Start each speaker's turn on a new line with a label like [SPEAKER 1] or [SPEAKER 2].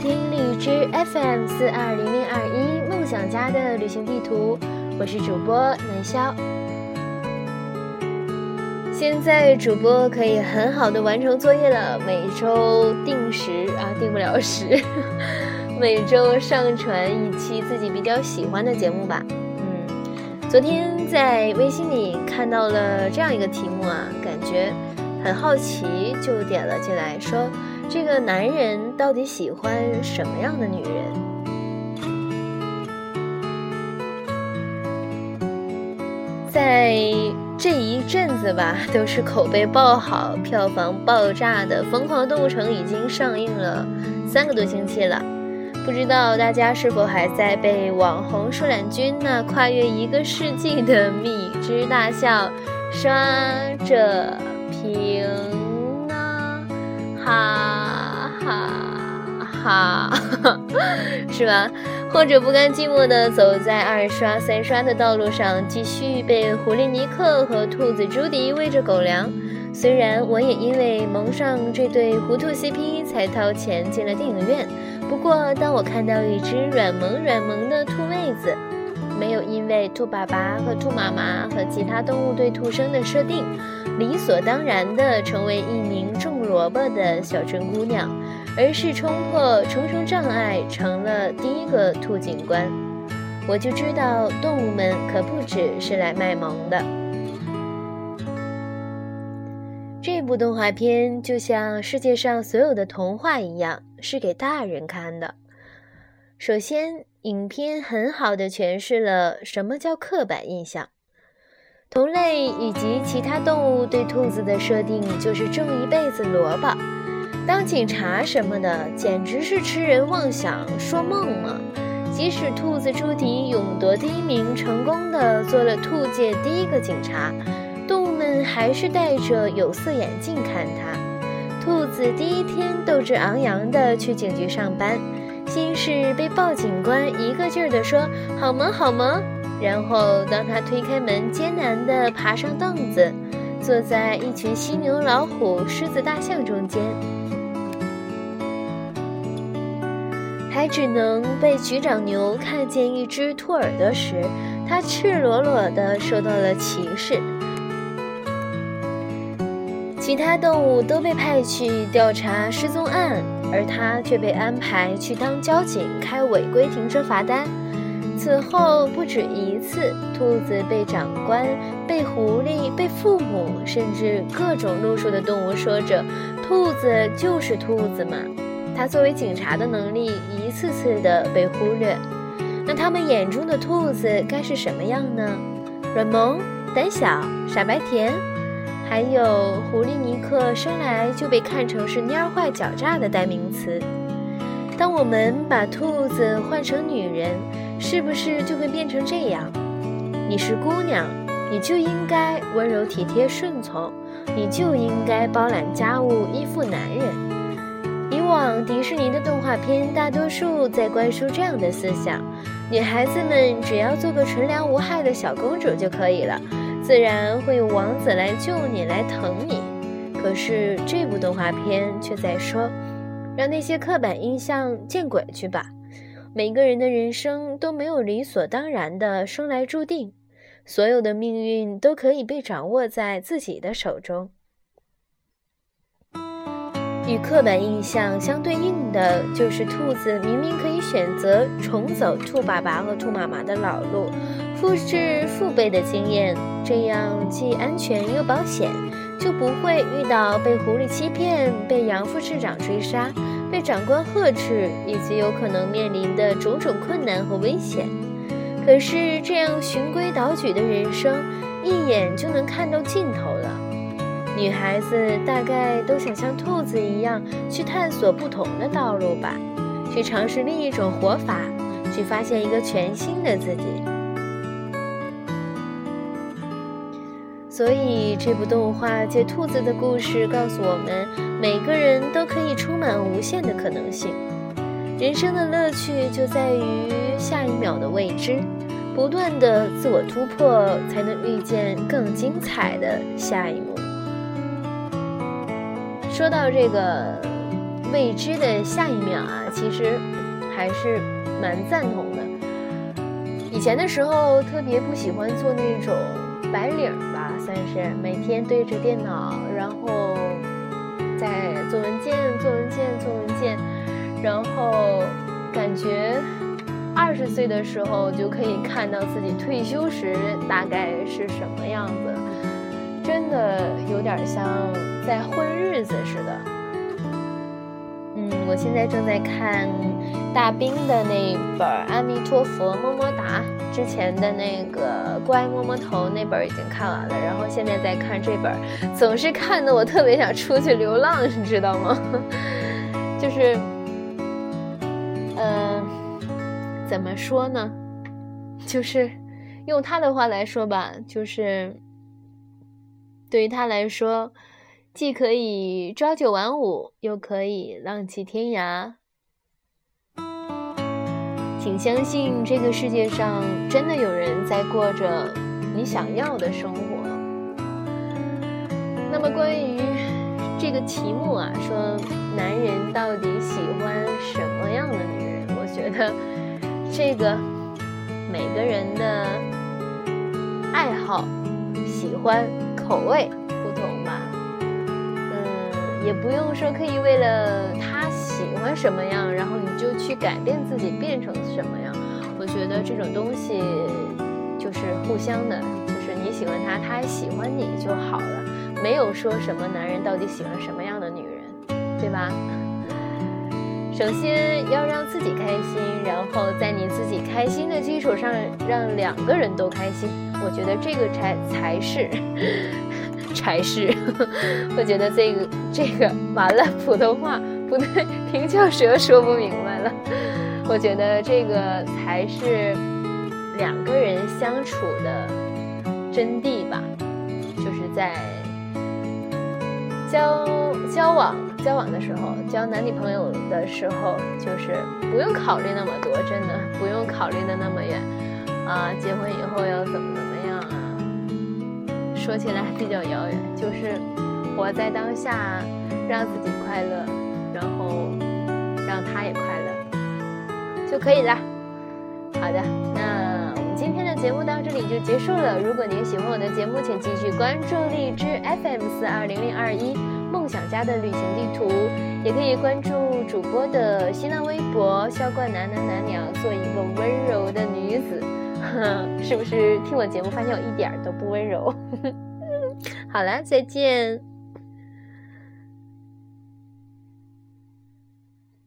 [SPEAKER 1] 听荔枝 FM 四二零零二一梦想家的旅行地图，我是主播南潇。现在主播可以很好的完成作业了，每周定时啊，定不了时，每周上传一期自己比较喜欢的节目吧。嗯，昨天在微信里看到了这样一个题目啊，感觉很好奇，就点了进来，说。这个男人到底喜欢什么样的女人？在这一阵子吧，都是口碑爆好、票房爆炸的《疯狂动物城》已经上映了三个多星期了，不知道大家是否还在被网红树懒君那跨越一个世纪的蜜汁大笑刷着屏？哈。哈哈，是吧？或者不甘寂寞的走在二刷三刷的道路上，继续被狐狸尼克和兔子朱迪喂着狗粮。虽然我也因为蒙上这对糊涂 CP 才掏钱进了电影院，不过当我看到一只软萌软萌的兔妹子，没有因为兔爸爸和兔妈妈和其他动物对兔生的设定，理所当然的成为一名重萝卜的小镇姑娘。而是冲破重重障碍，成了第一个兔警官，我就知道动物们可不只是来卖萌的。这部动画片就像世界上所有的童话一样，是给大人看的。首先，影片很好的诠释了什么叫刻板印象，同类以及其他动物对兔子的设定就是种一辈子萝卜。当警察什么的，简直是痴人妄想、说梦嘛！即使兔子朱迪勇夺第一名，成功的做了兔界第一个警察，动物们还是戴着有色眼镜看他。兔子第一天斗志昂扬的去警局上班，心事被报警官一个劲儿的说好萌好萌？然后当他推开门，艰难的爬上凳子，坐在一群犀牛、老虎、狮子、大象中间。还只能被局长牛看见一只兔耳朵时，他赤裸裸地受到了歧视。其他动物都被派去调查失踪案，而他却被安排去当交警，开违规停车罚单。此后不止一次，兔子被长官、被狐狸、被父母，甚至各种路数的动物说着：“兔子就是兔子嘛。”他作为警察的能力一次次的被忽略，那他们眼中的兔子该是什么样呢？软萌、胆小、傻白甜，还有狐狸尼克生来就被看成是蔫坏狡诈的代名词。当我们把兔子换成女人，是不是就会变成这样？你是姑娘，你就应该温柔体贴顺从，你就应该包揽家务依附男人。以往迪士尼的动画片大多数在灌输这样的思想：女孩子们只要做个纯良无害的小公主就可以了，自然会有王子来救你、来疼你。可是这部动画片却在说：让那些刻板印象见鬼去吧！每个人的人生都没有理所当然的生来注定，所有的命运都可以被掌握在自己的手中。与刻板印象相对应的就是兔子明明可以选择重走兔爸爸和兔妈妈的老路，复制父辈的经验，这样既安全又保险，就不会遇到被狐狸欺骗、被杨副市长追杀、被长官呵斥，以及有可能面临的种种困难和危险。可是这样循规蹈矩的人生，一眼就能看到尽头了。女孩子大概都想像兔子一样去探索不同的道路吧，去尝试另一种活法，去发现一个全新的自己。所以这部动画借兔子的故事告诉我们，每个人都可以充满无限的可能性。人生的乐趣就在于下一秒的未知，不断的自我突破，才能遇见更精彩的下一幕。说到这个未知的下一秒啊，其实还是蛮赞同的。以前的时候特别不喜欢做那种白领算是每天对着电脑，然后在做文件、做文件、做文件，然后感觉二十岁的时候就可以看到自己退休时大概是什么样子，真的有点像在混日子似的。嗯，我现在正在看。大兵的那本《阿弥陀佛么么哒》，之前的那个《乖摸摸头》那本已经看完了，然后现在在看这本，总是看的我特别想出去流浪，你知道吗？就是，嗯，怎么说呢？就是用他的话来说吧，就是对于他来说，既可以朝九晚五，又可以浪迹天涯。请相信，这个世界上真的有人在过着你想要的生活。那么，关于这个题目啊，说男人到底喜欢什么样的女人？我觉得这个每个人的爱好、喜欢、口味不同吧。嗯，也不用说可以为了他喜欢什么样，然后你。就去改变自己，变成什么样？我觉得这种东西就是互相的，就是你喜欢他，他也喜欢你就好了。没有说什么男人到底喜欢什么样的女人，对吧？首先要让自己开心，然后在你自己开心的基础上，让两个人都开心。我觉得这个才才是才是。我觉得这个这个完了，普通话。不对，平翘舌说不明白了。我觉得这个才是两个人相处的真谛吧，就是在交交往交往的时候，交男女朋友的时候，就是不用考虑那么多，真的不用考虑的那么远啊。结婚以后要怎么怎么样啊？说起来比较遥远，就是活在当下，让自己快乐。让他也快乐就可以了。好的，那我们今天的节目到这里就结束了。如果您喜欢我的节目，请继续关注荔枝 FM 四二零零二一梦想家的旅行地图，也可以关注主播的新浪微博“销冠男男男娘”，做一个温柔的女子。是不是听我节目发现我一点都不温柔？好了，再见。